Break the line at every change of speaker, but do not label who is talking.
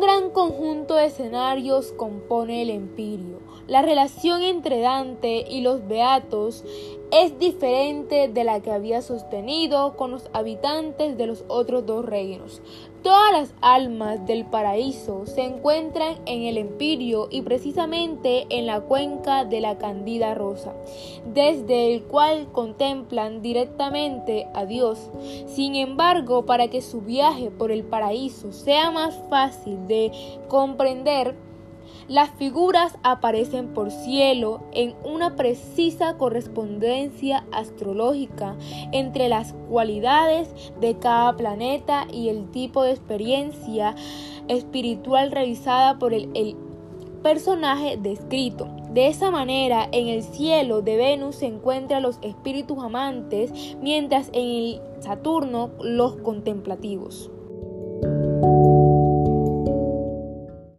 gran conjunto de escenarios compone el empirio. La relación entre Dante y los beatos es diferente de la que había sostenido con los habitantes de los otros dos reinos. Todas las almas del paraíso se encuentran en el empirio y precisamente en la cuenca de la Candida Rosa, desde el cual contemplan directamente a Dios. Sin embargo, para que su viaje por el paraíso sea más fácil de comprender, las figuras aparecen por cielo en una precisa correspondencia astrológica entre las cualidades de cada planeta y el tipo de experiencia espiritual realizada por el, personaje descrito. De esa manera, en el cielo de Venus se encuentran los espíritus amantes, mientras en el Saturno los contemplativos.